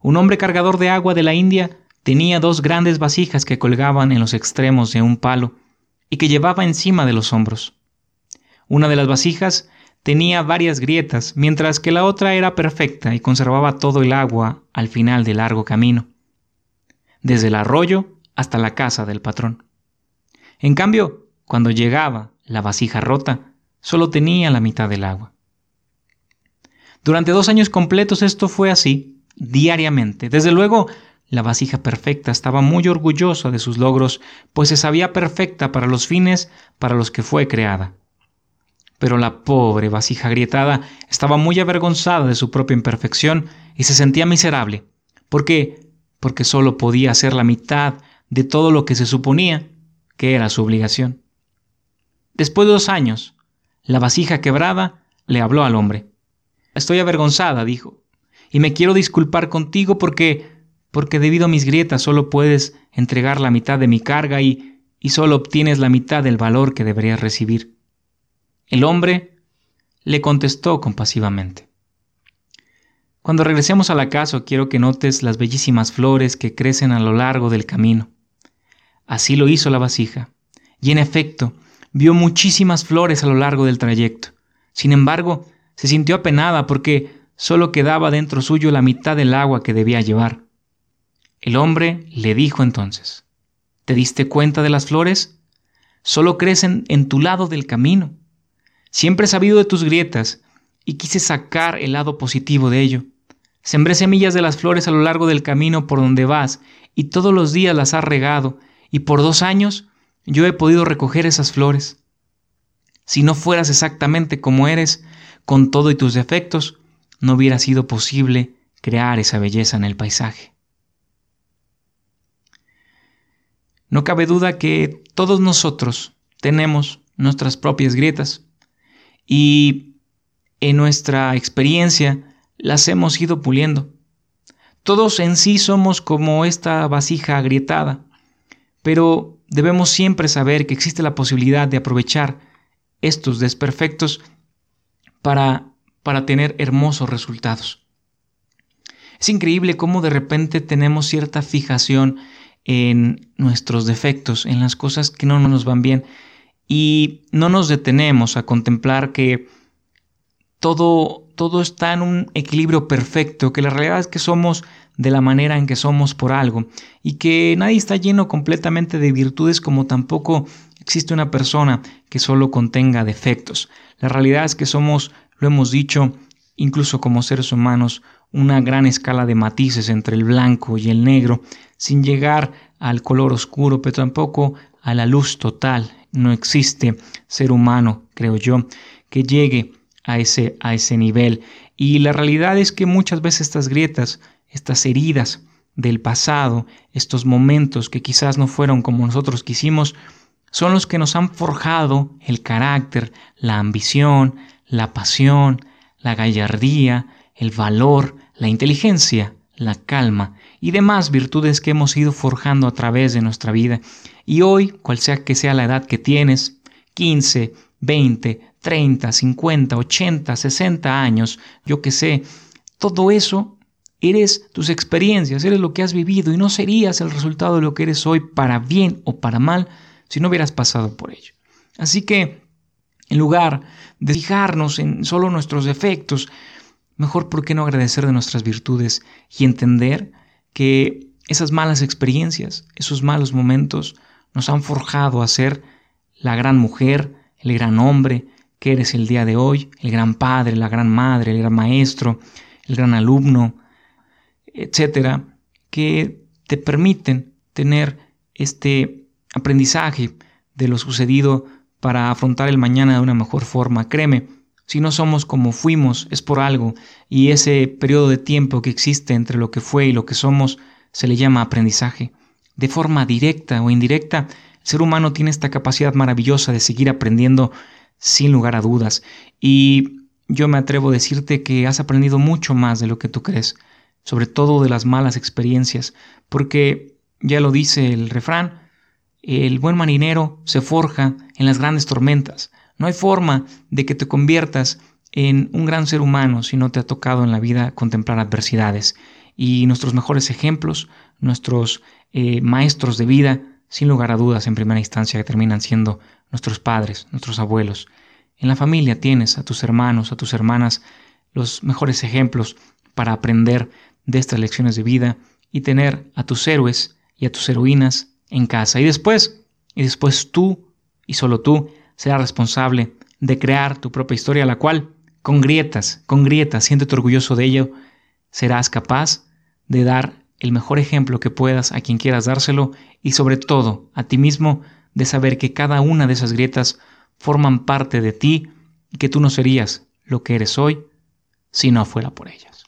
un hombre cargador de agua de la India tenía dos grandes vasijas que colgaban en los extremos de un palo y que llevaba encima de los hombros. Una de las vasijas tenía varias grietas, mientras que la otra era perfecta y conservaba todo el agua al final del largo camino, desde el arroyo hasta la casa del patrón. En cambio, cuando llegaba la vasija rota, solo tenía la mitad del agua. Durante dos años completos esto fue así, diariamente. Desde luego, la vasija perfecta estaba muy orgullosa de sus logros, pues se sabía perfecta para los fines para los que fue creada. Pero la pobre vasija agrietada estaba muy avergonzada de su propia imperfección y se sentía miserable. ¿Por qué? Porque solo podía hacer la mitad de todo lo que se suponía que era su obligación. Después de dos años, la vasija quebrada le habló al hombre. Estoy avergonzada, dijo, y me quiero disculpar contigo porque porque debido a mis grietas solo puedes entregar la mitad de mi carga y, y solo obtienes la mitad del valor que deberías recibir. El hombre le contestó compasivamente. Cuando regresemos a la casa quiero que notes las bellísimas flores que crecen a lo largo del camino. Así lo hizo la vasija, y en efecto, vio muchísimas flores a lo largo del trayecto. Sin embargo, se sintió apenada porque solo quedaba dentro suyo la mitad del agua que debía llevar. El hombre le dijo entonces, ¿te diste cuenta de las flores? Solo crecen en tu lado del camino. Siempre he sabido de tus grietas y quise sacar el lado positivo de ello. Sembré semillas de las flores a lo largo del camino por donde vas y todos los días las has regado y por dos años yo he podido recoger esas flores. Si no fueras exactamente como eres, con todo y tus defectos, no hubiera sido posible crear esa belleza en el paisaje. No cabe duda que todos nosotros tenemos nuestras propias grietas y en nuestra experiencia las hemos ido puliendo. Todos en sí somos como esta vasija agrietada, pero debemos siempre saber que existe la posibilidad de aprovechar estos desperfectos para, para tener hermosos resultados. Es increíble cómo de repente tenemos cierta fijación en nuestros defectos, en las cosas que no nos van bien y no nos detenemos a contemplar que todo, todo está en un equilibrio perfecto, que la realidad es que somos de la manera en que somos por algo y que nadie está lleno completamente de virtudes como tampoco existe una persona que solo contenga defectos. La realidad es que somos, lo hemos dicho, incluso como seres humanos, una gran escala de matices entre el blanco y el negro, sin llegar al color oscuro, pero tampoco a la luz total, no existe ser humano, creo yo, que llegue a ese, a ese nivel. Y la realidad es que muchas veces estas grietas, estas heridas del pasado, estos momentos que quizás no fueron como nosotros quisimos, son los que nos han forjado el carácter, la ambición, la pasión, la gallardía, el valor, la inteligencia, la calma y demás virtudes que hemos ido forjando a través de nuestra vida. Y hoy, cual sea que sea la edad que tienes, 15, 20, 30, 50, 80, 60 años, yo que sé, todo eso eres tus experiencias, eres lo que has vivido y no serías el resultado de lo que eres hoy para bien o para mal si no hubieras pasado por ello. Así que, en lugar de fijarnos en solo nuestros defectos, mejor por qué no agradecer de nuestras virtudes y entender que esas malas experiencias, esos malos momentos nos han forjado a ser la gran mujer, el gran hombre que eres el día de hoy, el gran padre, la gran madre, el gran maestro, el gran alumno, etcétera, que te permiten tener este aprendizaje de lo sucedido para afrontar el mañana de una mejor forma. Créeme, si no somos como fuimos, es por algo, y ese periodo de tiempo que existe entre lo que fue y lo que somos se le llama aprendizaje. De forma directa o indirecta, el ser humano tiene esta capacidad maravillosa de seguir aprendiendo sin lugar a dudas, y yo me atrevo a decirte que has aprendido mucho más de lo que tú crees, sobre todo de las malas experiencias, porque ya lo dice el refrán, el buen marinero se forja en las grandes tormentas. No hay forma de que te conviertas en un gran ser humano si no te ha tocado en la vida contemplar adversidades. Y nuestros mejores ejemplos, nuestros eh, maestros de vida, sin lugar a dudas, en primera instancia, que terminan siendo nuestros padres, nuestros abuelos. En la familia tienes a tus hermanos, a tus hermanas, los mejores ejemplos para aprender de estas lecciones de vida y tener a tus héroes y a tus heroínas en casa. Y después, y después tú y solo tú serás responsable de crear tu propia historia, la cual, con grietas, con grietas, siéntete orgulloso de ello, serás capaz de dar el mejor ejemplo que puedas a quien quieras dárselo y sobre todo a ti mismo de saber que cada una de esas grietas forman parte de ti y que tú no serías lo que eres hoy si no fuera por ellas.